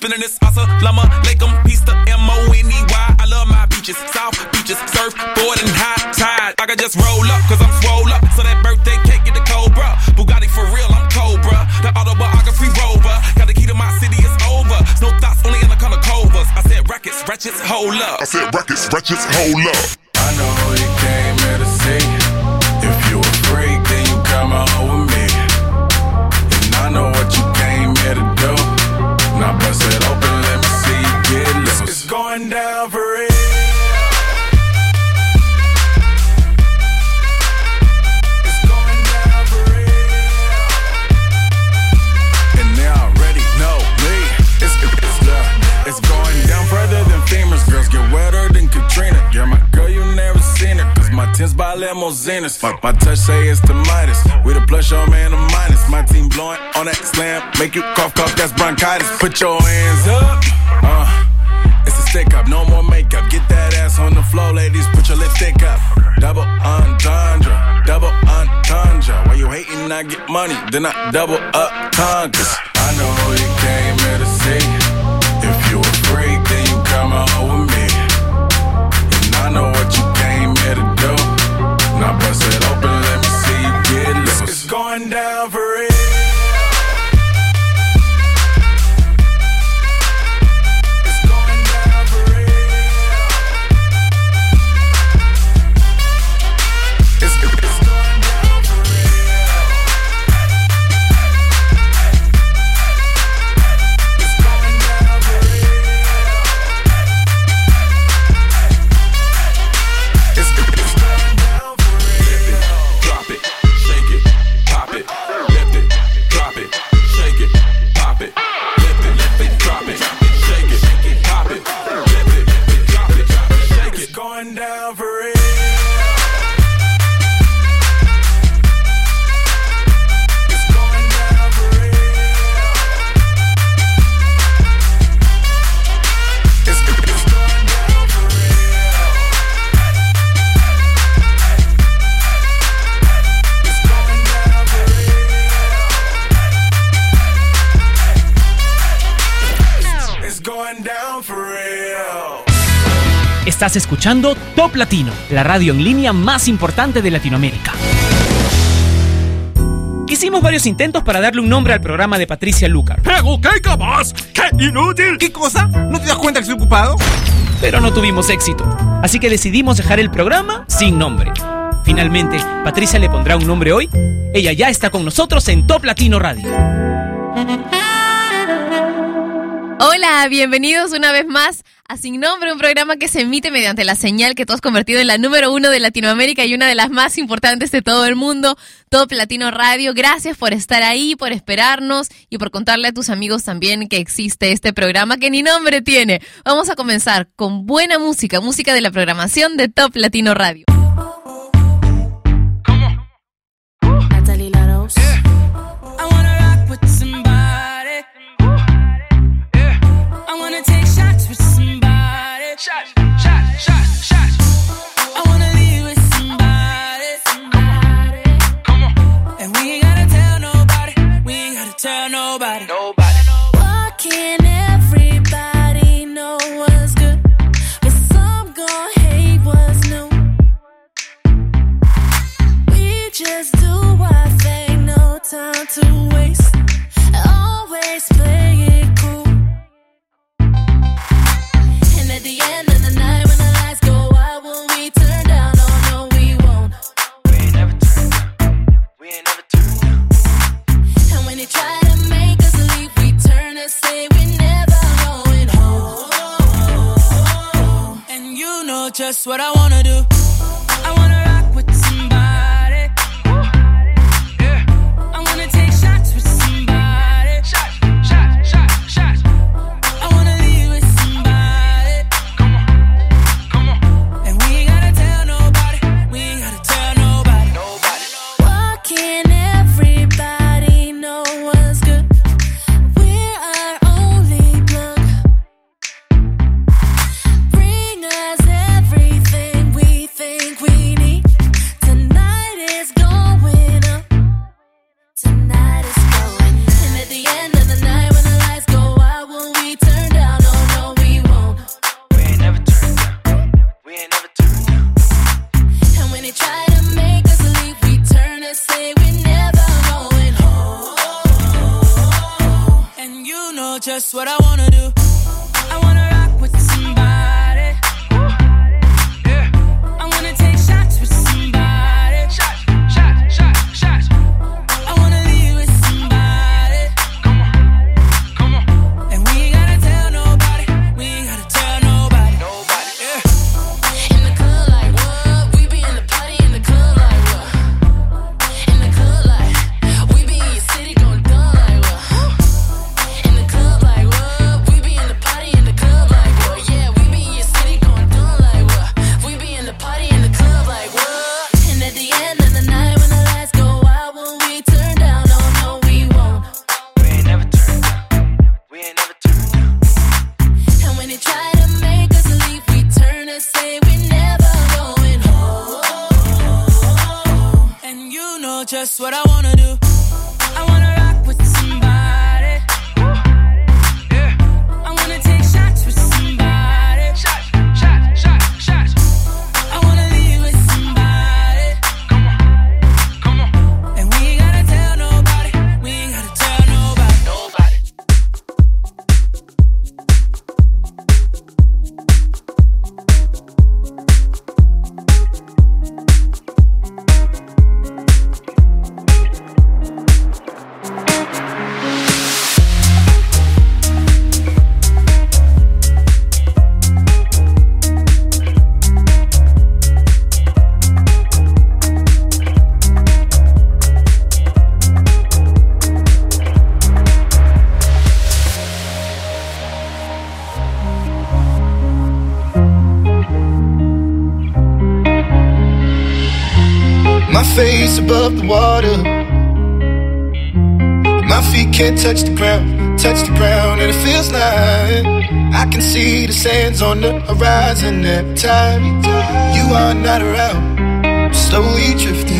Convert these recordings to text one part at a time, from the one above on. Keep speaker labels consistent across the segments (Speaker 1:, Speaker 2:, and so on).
Speaker 1: Spinning this Assalamu alaikum. Peace to M-O-N-E-Y. I love my beaches, South beaches, surfboard and high tide. I can just roll up, cause I'm swole up. So that birthday cake get the Cobra. Bugatti for real, I'm Cobra. The autobiography rover. Got the key to my city, it's over. No thoughts, only in the color covers. I said rackets, wretches, hold up.
Speaker 2: I said rackets, wretches, hold up.
Speaker 3: I know you came here to see. If you a freak, then you come home bust it open, let me see you get loose. It's going down for my tins by limousines. My, my touch say it's the Midas. We the plus, your man, a minus. My team blowing on that slam. Make you cough, cough, that's bronchitis. Put your hands up. Uh. It's a stick up, no more makeup. Get that ass on the floor, ladies. Put your lipstick up. Double entendre, double entendre. Why you hating? I get money, then I double up conquers. I know who you came here to see. If you a freak, then you come home with down for
Speaker 4: Estás escuchando Top Latino, la radio en línea más importante de Latinoamérica. Hicimos varios intentos para darle un nombre al programa de Patricia Lucar,
Speaker 5: ¡Pero qué capaz! ¡Qué inútil! ¿Qué cosa? ¿No te das cuenta que estoy ocupado?
Speaker 4: pero no tuvimos éxito. Así que decidimos dejar el programa sin nombre. Finalmente, Patricia le pondrá un nombre hoy. Ella ya está con nosotros en Top Latino Radio.
Speaker 6: Hola, bienvenidos una vez más a Sin Nombre, un programa que se emite mediante la señal que tú has convertido en la número uno de Latinoamérica y una de las más importantes de todo el mundo, Top Latino Radio. Gracias por estar ahí, por esperarnos y por contarle a tus amigos también que existe este programa que ni nombre tiene. Vamos a comenzar con buena música, música de la programación de Top Latino Radio.
Speaker 7: Time to waste. Always play it cool. And at the end of the night, when the lights go out, will we turn down? Oh no, we won't.
Speaker 8: We ain't never turned down. We ain't never turned down.
Speaker 7: And when they try to make us leave, we turn and say we're never going home.
Speaker 8: And you know just what I wanna do.
Speaker 9: water. My feet can't touch the ground, touch the ground, and it feels like I can see the sands on the horizon every time you are not around. Slowly drifting.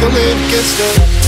Speaker 6: come in, get stuck.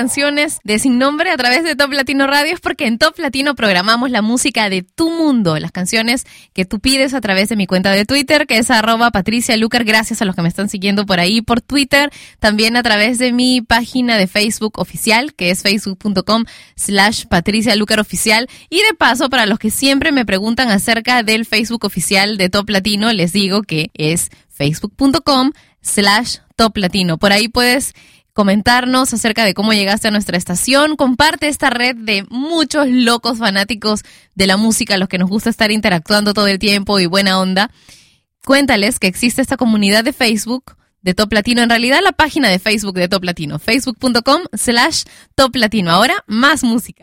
Speaker 6: Canciones de Sin Nombre a través de Top Latino Radio es porque en Top Latino programamos la música de tu mundo, las canciones que tú pides a través de mi cuenta de Twitter, que es arroba Patricia Lucar. Gracias a los que me están siguiendo por ahí por Twitter. También a través de mi página de Facebook oficial, que es facebook.com slash Patricia Lucar Oficial. Y de paso, para los que siempre me preguntan acerca del Facebook oficial de Top Latino, les digo que es facebook.com slash Top Latino. Por ahí puedes comentarnos acerca de cómo llegaste a nuestra estación. Comparte esta red de muchos locos fanáticos de la música, los que nos gusta estar interactuando todo el tiempo y buena onda. Cuéntales que existe esta comunidad de Facebook de Top Latino. En realidad, la página de Facebook de Top Latino, facebook.com slash Top Latino. Ahora, más música.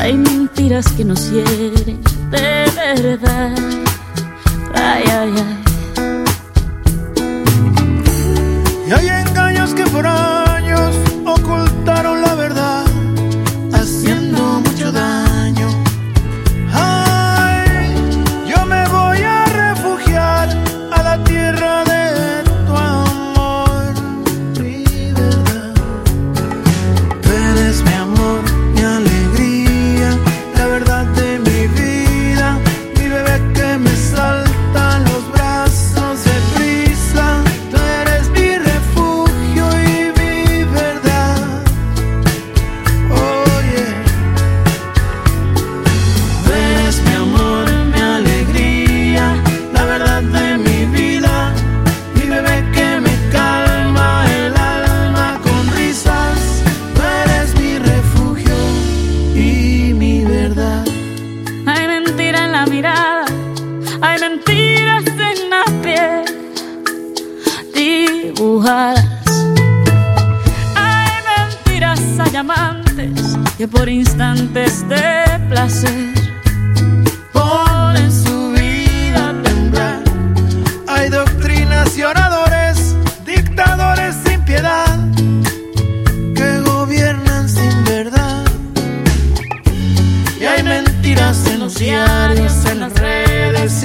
Speaker 10: Hay mentiras que nos hieren de verdad. Ay, ay, ay.
Speaker 11: Y hay engaños que por que
Speaker 10: por instantes de placer
Speaker 11: ponen su vida a temblar. Hay doctrinas y oradores, dictadores sin piedad, que gobiernan sin verdad. Y hay mentiras en los diarios, en las redes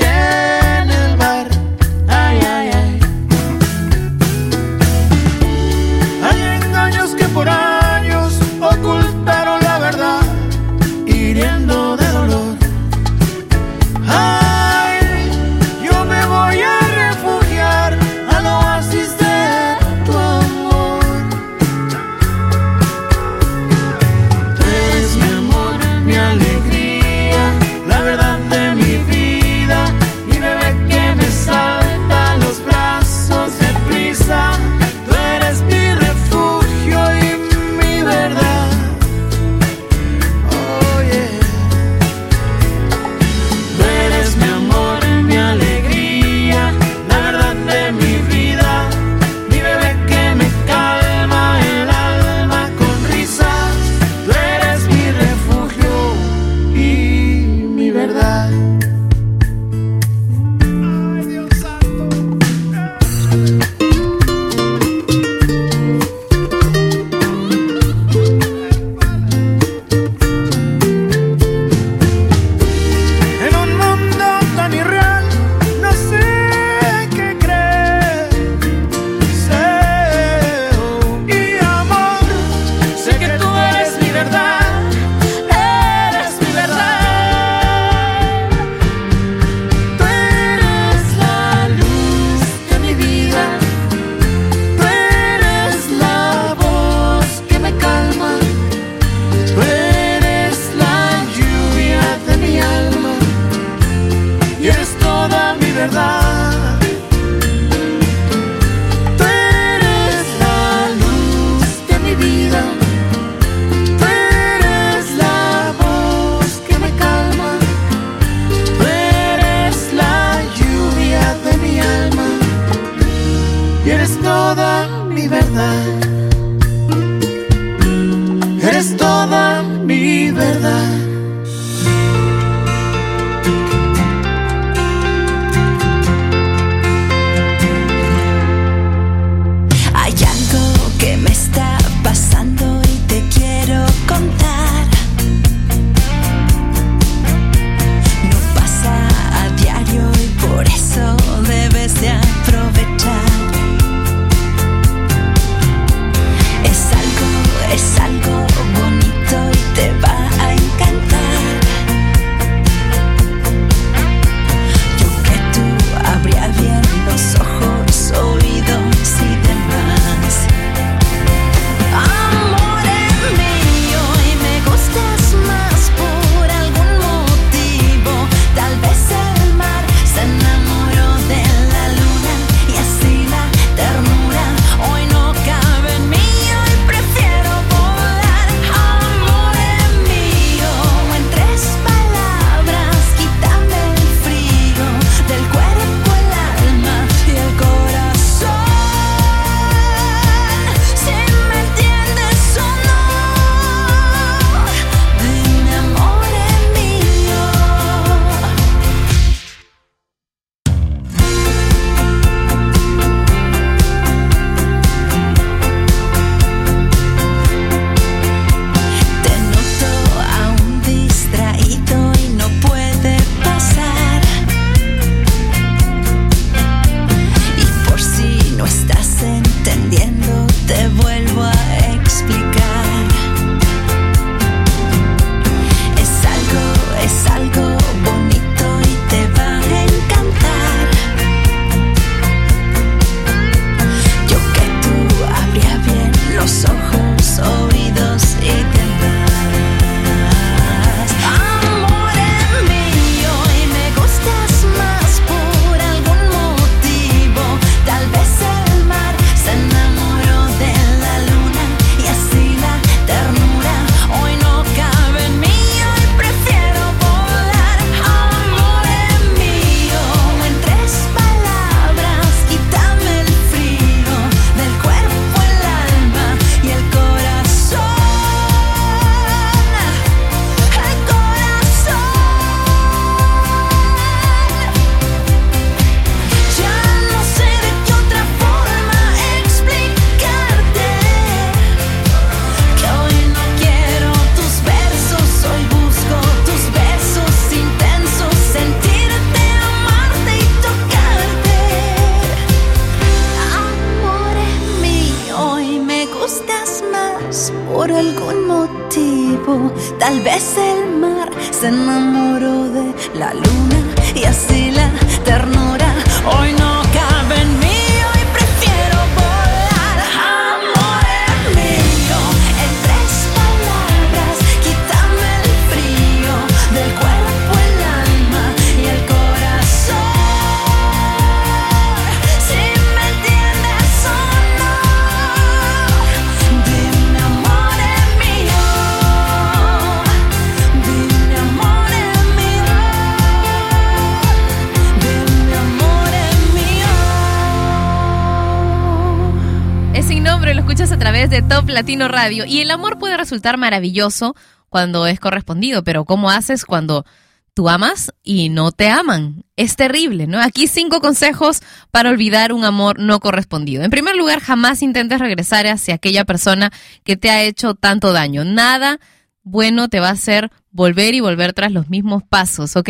Speaker 11: a
Speaker 6: través de Top Latino Radio. Y el amor puede resultar maravilloso cuando es correspondido, pero ¿cómo haces cuando tú amas y no te aman? Es terrible, ¿no? Aquí cinco consejos para olvidar un amor no correspondido. En primer lugar, jamás intentes regresar hacia aquella persona que te ha hecho tanto daño. Nada bueno te va a hacer volver y volver tras los mismos pasos, ¿ok?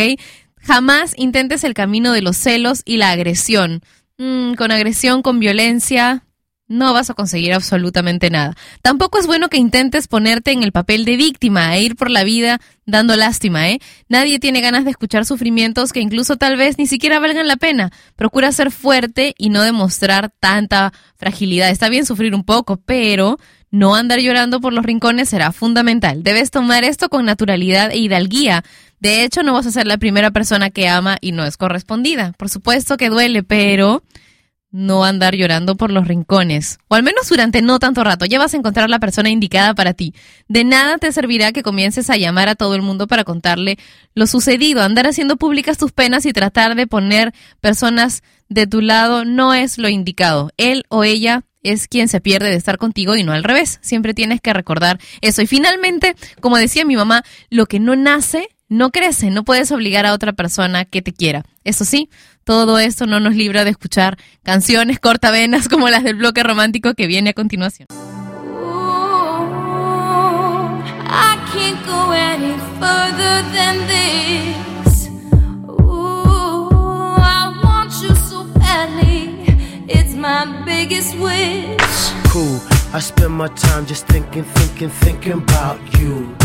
Speaker 6: Jamás intentes el camino de los celos y la agresión. Mm, con agresión, con violencia, no vas a conseguir absolutamente nada. Tampoco es bueno que intentes ponerte en el papel de víctima e ir por la vida dando lástima, ¿eh? Nadie tiene ganas de escuchar sufrimientos que incluso tal vez ni siquiera valgan la pena. Procura ser fuerte y no demostrar tanta fragilidad. Está bien sufrir un poco, pero no andar llorando por los rincones será fundamental. Debes tomar esto con naturalidad e hidalguía. De hecho, no vas a ser la primera persona que ama y no es correspondida. Por supuesto que duele, pero no andar llorando por los rincones, o al menos durante no tanto rato, ya vas a encontrar la persona indicada para ti. De nada te servirá que comiences a llamar a todo el mundo para contarle lo sucedido, andar haciendo públicas tus penas y tratar de poner personas de tu lado no es lo indicado. Él o ella es quien se pierde de estar contigo y no al revés. Siempre tienes que recordar eso. Y finalmente, como decía mi mamá, lo que no nace no crece, no puedes obligar a otra persona que te quiera. Eso sí, todo esto no nos libra de escuchar canciones cortavenas como las del bloque romántico que viene a continuación.
Speaker 12: I.
Speaker 13: Cool. Spend my time just thinking, thinking, thinking about you.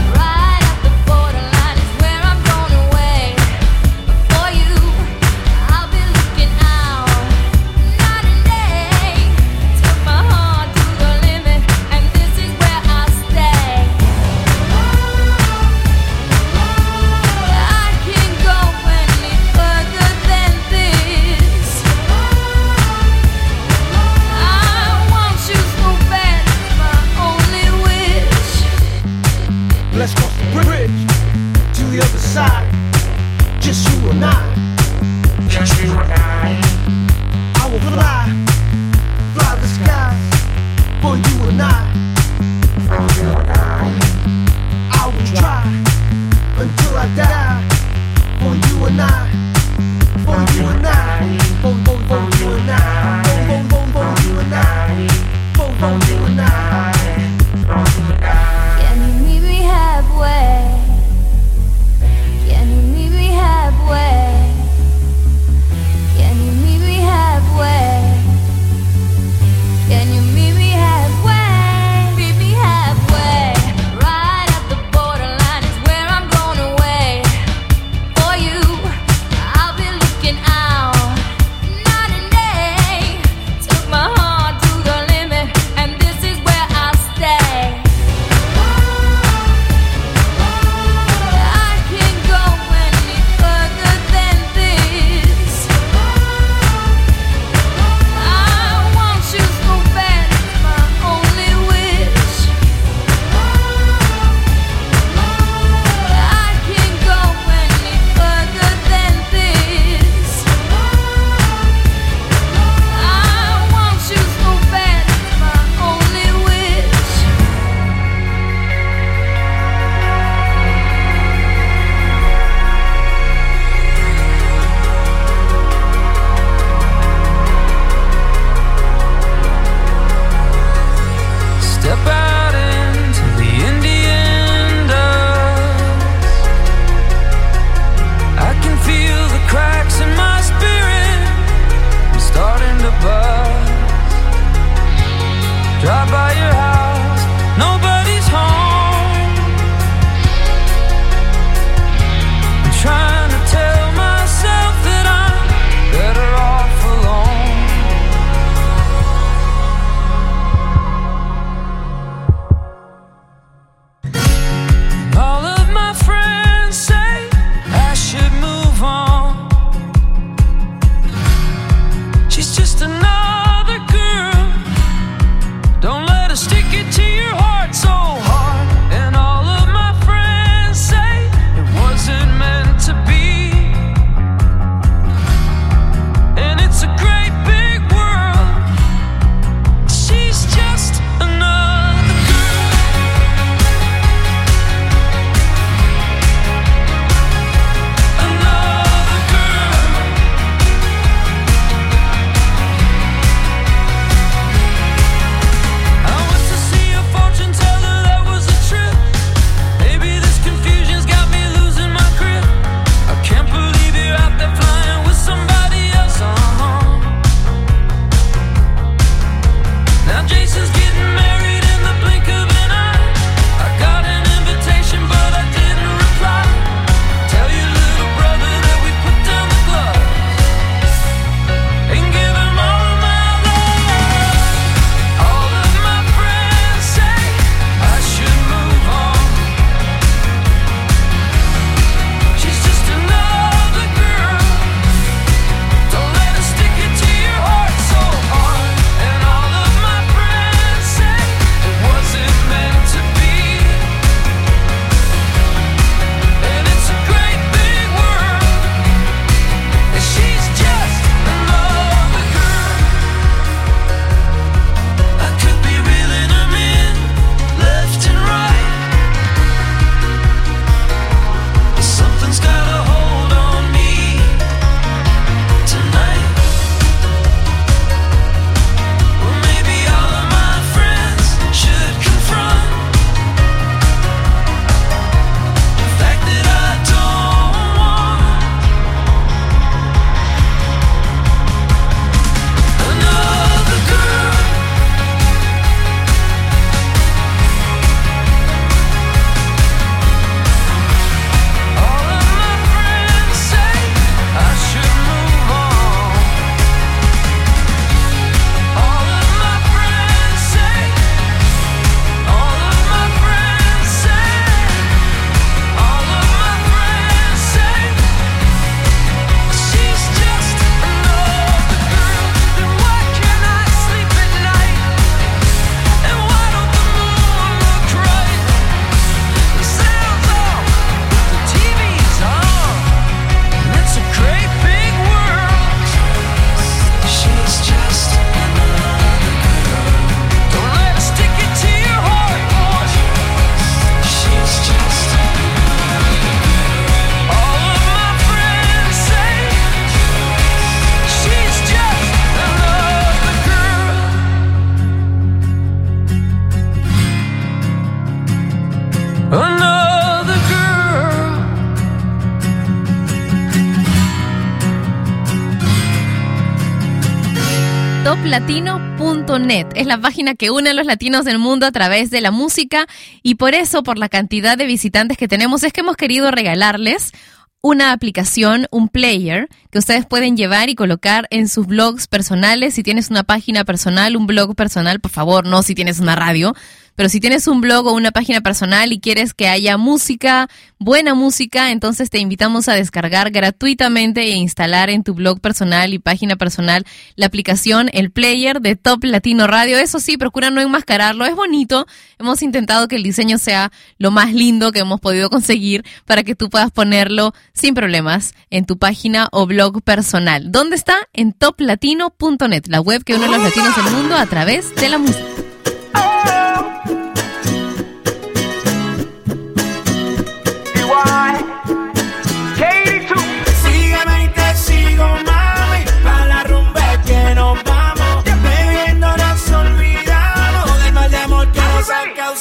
Speaker 14: Es la página que une a los latinos del mundo a través de la música y por eso, por la cantidad de visitantes que tenemos, es que hemos querido regalarles una aplicación, un player que ustedes pueden llevar y colocar en sus blogs personales. Si tienes una página personal, un blog personal, por favor, no si tienes una radio, pero si tienes un blog o una página personal y quieres que haya música, buena música, entonces te invitamos a descargar gratuitamente e instalar en tu blog personal y página personal la aplicación, el player de Top Latino Radio. Eso sí, procura no enmascararlo, es bonito. Hemos intentado que el diseño sea lo más lindo que hemos podido conseguir para que tú puedas ponerlo sin problemas en tu página o blog personal. ¿Dónde está? En toplatino.net, la web que une a los latinos del mundo a través de la música.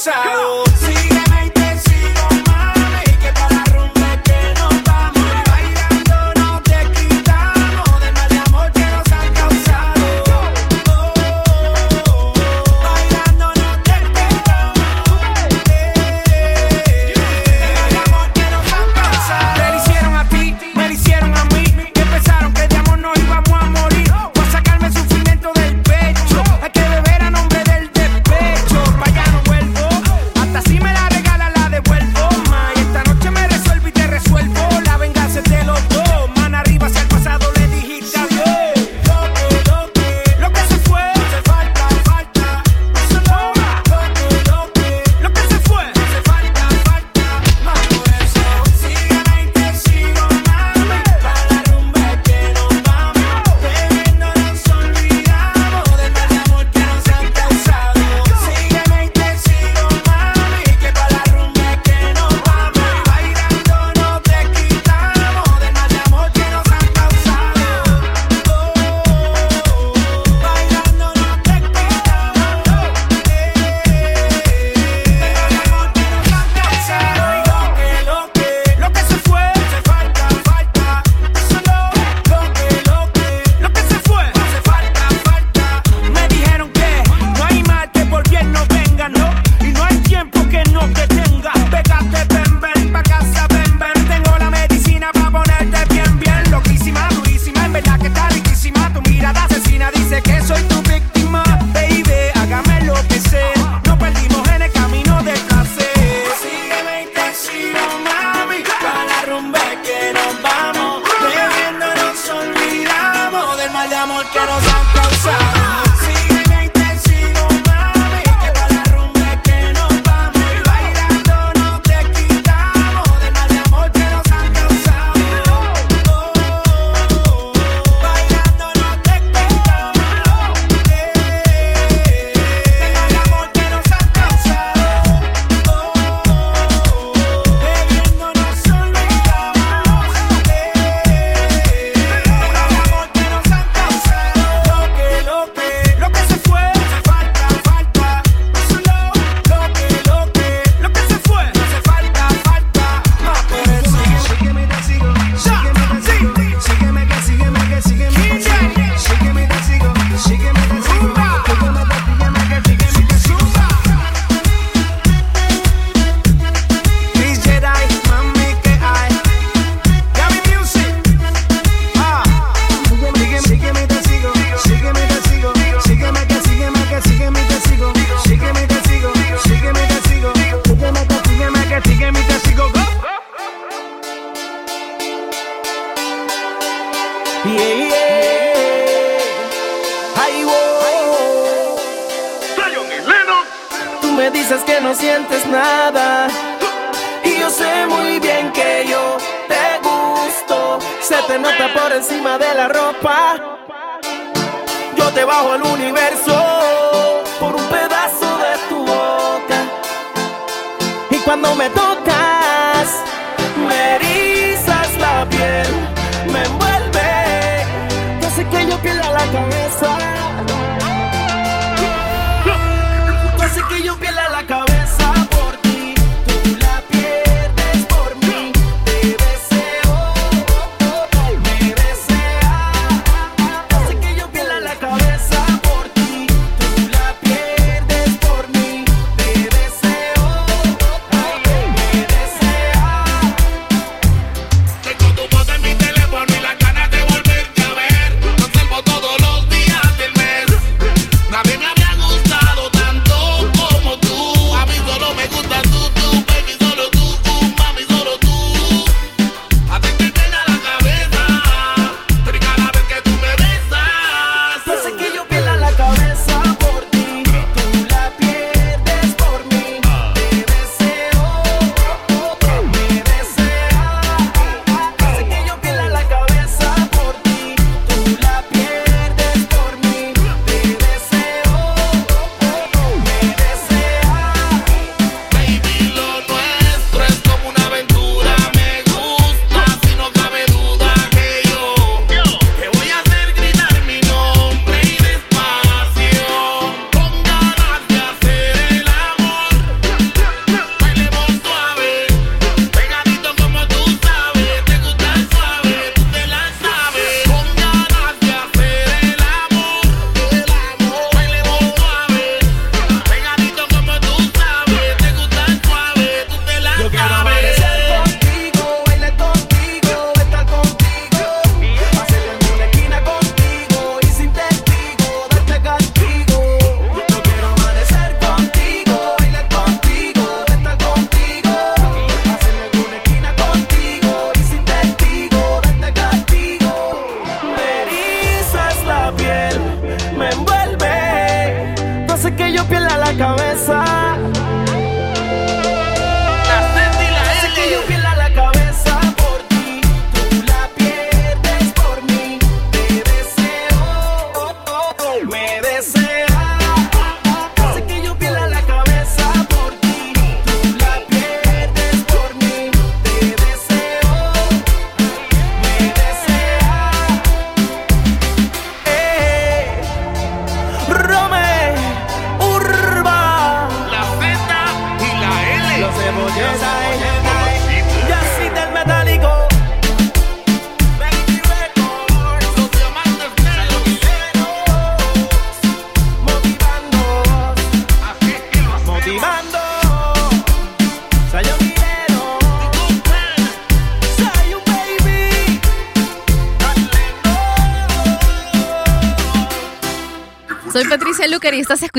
Speaker 6: outside.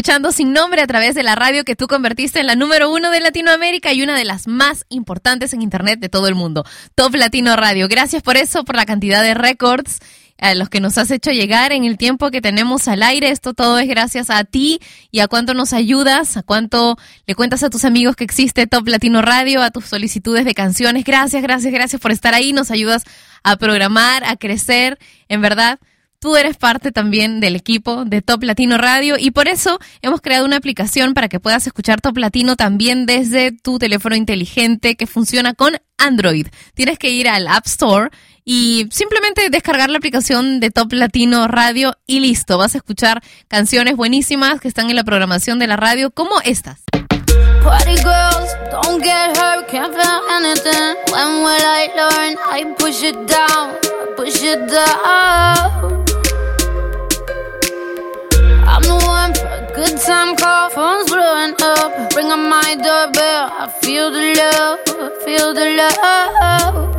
Speaker 6: Escuchando Sin Nombre a través de la radio que tú convertiste en la número uno de Latinoamérica y una de las más importantes en Internet de todo el mundo. Top Latino Radio. Gracias por eso, por la cantidad de récords a los que nos has hecho llegar en el tiempo que tenemos al aire. Esto todo es gracias a ti y a cuánto nos ayudas, a cuánto le cuentas a tus amigos que existe Top Latino Radio, a tus solicitudes de canciones. Gracias, gracias, gracias por estar ahí. Nos ayudas a programar, a crecer. En verdad, Tú eres parte también del equipo de Top Latino Radio y por eso hemos creado una aplicación para que puedas escuchar Top Latino también desde tu teléfono inteligente que funciona con Android. Tienes que ir al App Store y simplemente descargar la aplicación de Top Latino Radio y listo. Vas a escuchar canciones buenísimas que están en la programación de la radio como estas.
Speaker 15: When will I learn? I push it down, push it down. I feel the love, feel the love.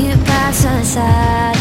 Speaker 16: can't
Speaker 17: pass us side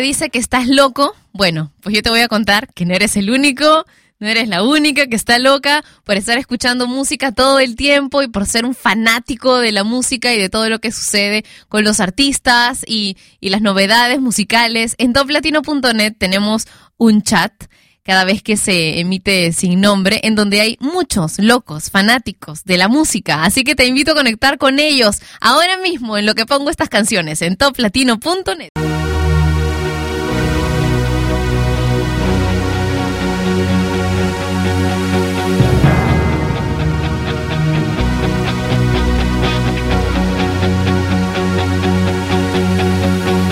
Speaker 17: dice que estás loco, bueno, pues yo te voy a contar que no eres el único, no eres la única que está loca por estar escuchando música todo el tiempo y por ser un fanático de la música y de todo lo que sucede con los artistas y, y las novedades musicales. En toplatino.net tenemos un chat cada vez que se emite sin nombre, en donde hay muchos locos, fanáticos de la música. Así que te invito a conectar con ellos ahora mismo en lo que pongo estas canciones en toplatino.net.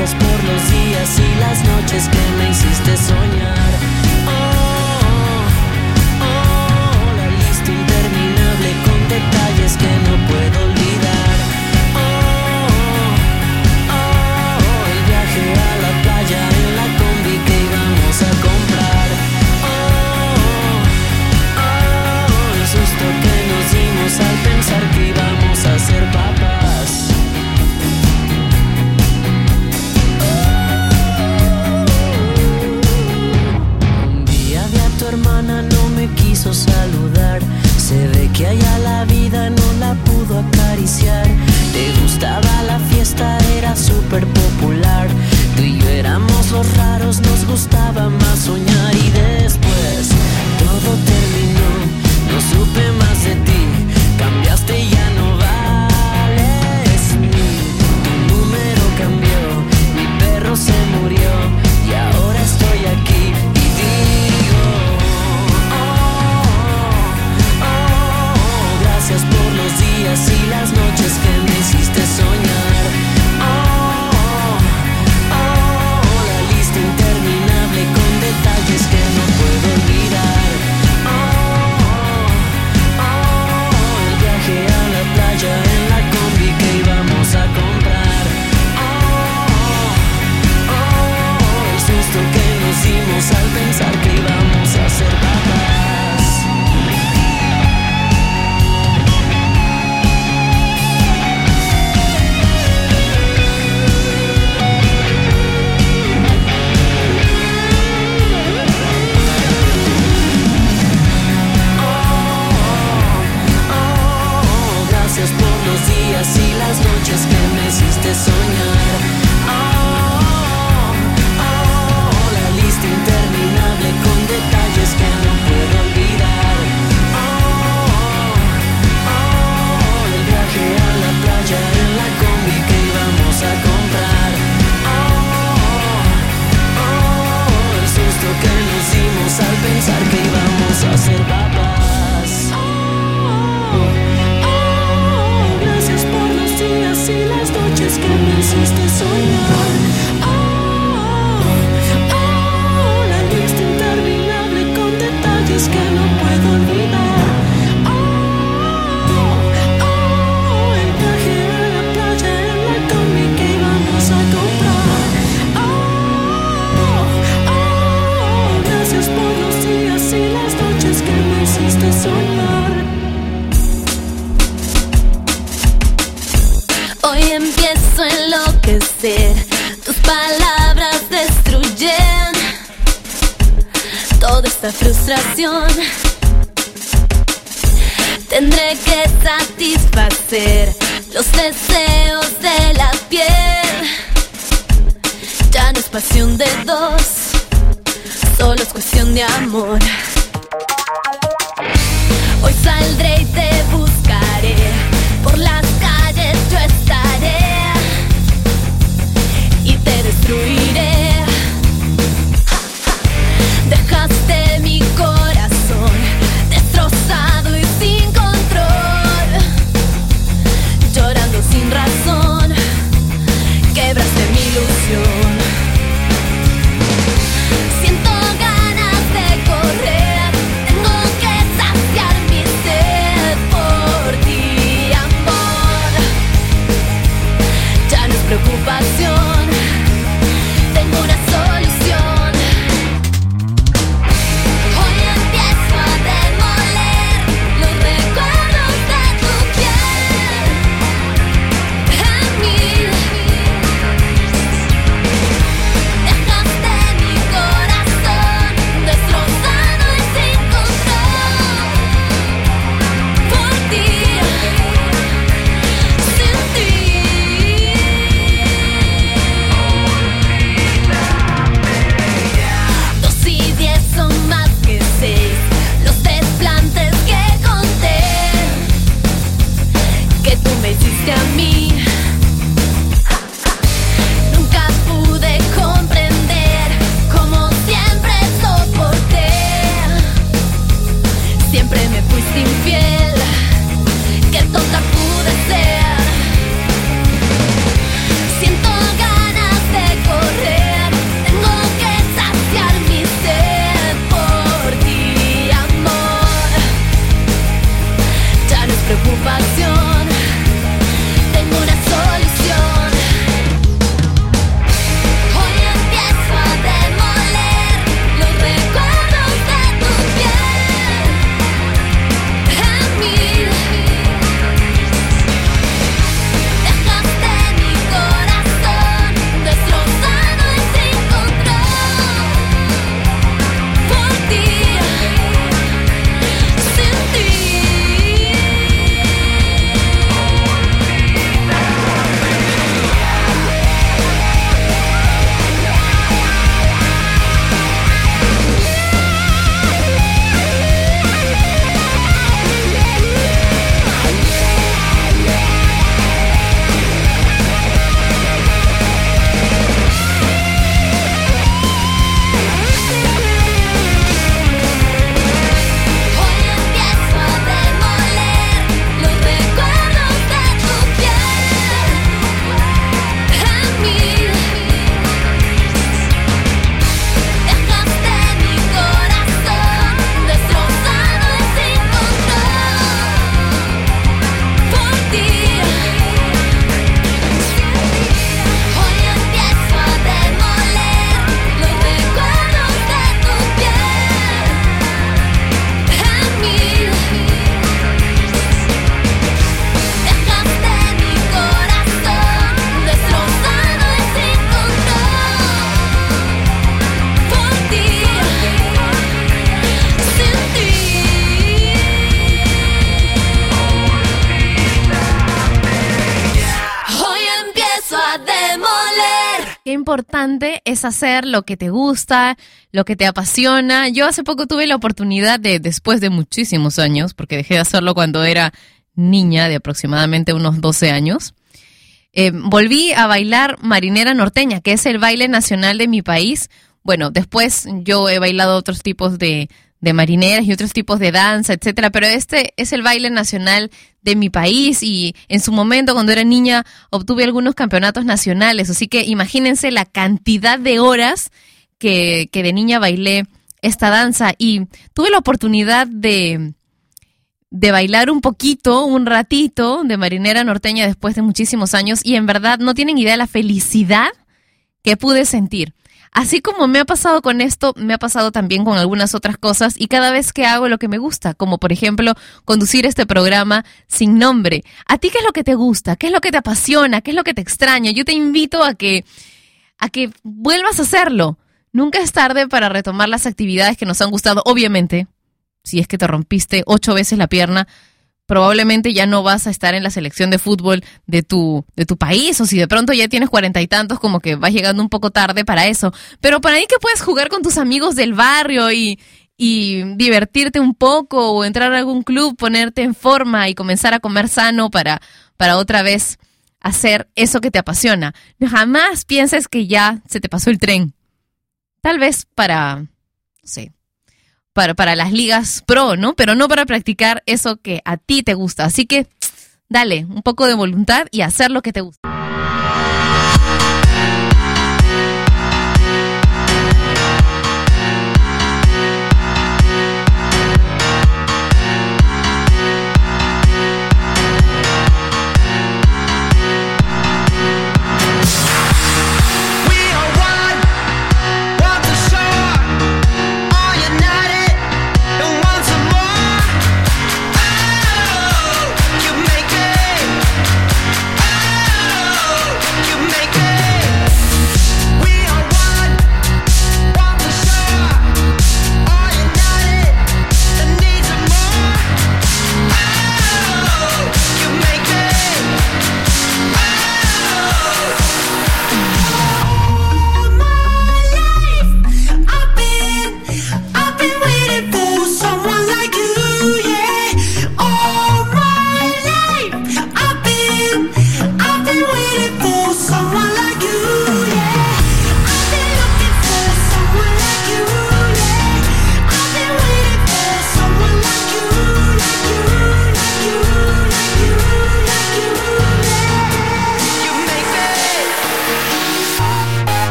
Speaker 10: Por los días y las noches que me hiciste soñar. Oh, oh, oh la lista interminable con detalles que no puedo que allá la vida no la pudo acariciar. Te gustaba la fiesta, era súper popular. Tú y yo éramos los raros, nos gustaba más soñar y después todo terminó, no supe más de ti.
Speaker 6: Hacer lo que te gusta, lo que te apasiona. Yo hace poco tuve la oportunidad de, después de muchísimos años, porque dejé de hacerlo cuando era niña de aproximadamente unos 12 años, eh, volví a bailar marinera norteña, que es el baile nacional de mi país. Bueno, después yo he bailado otros tipos de, de marineras y otros tipos de danza, etcétera, pero este es el baile nacional de mi país y en su momento cuando era niña obtuve algunos campeonatos nacionales, así que imagínense la cantidad de horas que, que de niña bailé esta danza. Y tuve la oportunidad de, de bailar un poquito, un ratito de marinera norteña después de muchísimos años. Y en verdad no tienen idea de la felicidad que pude sentir. Así como me ha pasado con esto, me ha pasado también con algunas otras cosas y cada vez que hago lo que me gusta, como por ejemplo conducir este programa sin nombre. ¿A ti qué es lo que te gusta? ¿Qué es lo que te apasiona? ¿Qué es lo que te extraña? Yo te invito a que a que vuelvas a hacerlo. Nunca es tarde para retomar las actividades que nos han gustado, obviamente. Si es que te rompiste ocho veces la pierna, probablemente ya no vas a estar en la selección de fútbol de tu, de tu país, o si de pronto ya tienes cuarenta y tantos, como que vas llegando un poco tarde para eso. Pero para ahí que puedes jugar con tus amigos del barrio y, y divertirte un poco, o entrar a algún club, ponerte en forma y comenzar a comer sano para, para otra vez hacer eso que te apasiona. Jamás pienses que ya se te pasó el tren. Tal vez para, no sé, para, para las ligas pro, ¿no? Pero no para practicar eso que a ti te gusta. Así que dale un poco de voluntad y hacer lo que te gusta.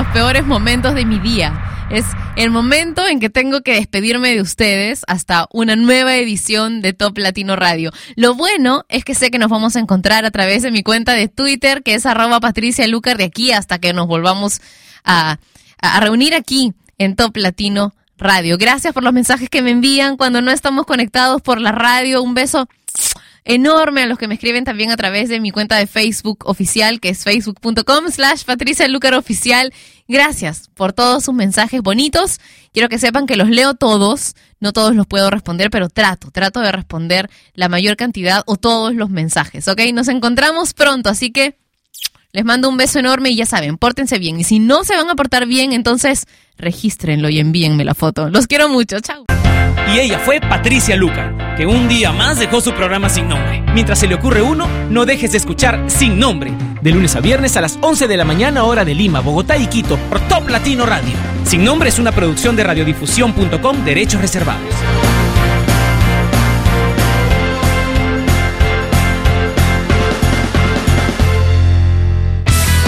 Speaker 6: Los peores momentos de mi día. Es el momento en que tengo que despedirme de ustedes hasta una nueva edición de Top Latino Radio. Lo bueno es que sé que nos vamos a encontrar a través de mi cuenta de Twitter, que es arroba Patricia Lucar, de aquí hasta que nos volvamos a, a reunir aquí en Top Latino Radio. Gracias por los mensajes que me envían cuando no estamos conectados por la radio. Un beso enorme a los que me escriben también a través de mi cuenta de Facebook oficial, que es facebook.com slash Patricia Lucar Oficial. Gracias por todos sus mensajes bonitos. Quiero que sepan que los leo todos. No todos los puedo responder, pero trato, trato de responder la mayor cantidad o todos los mensajes, ¿ok? Nos encontramos pronto, así que les mando un beso enorme y ya saben, pórtense bien. Y si no se van a portar bien, entonces regístrenlo y envíenme la foto. Los quiero mucho, chao.
Speaker 4: Y ella fue Patricia Lucar, que un día más dejó su programa sin nombre. Mientras se le ocurre uno, no dejes de escuchar Sin Nombre, de lunes a viernes a las 11 de la mañana hora de Lima, Bogotá y Quito, por Top Latino Radio. Sin Nombre es una producción de radiodifusión.com, derechos reservados.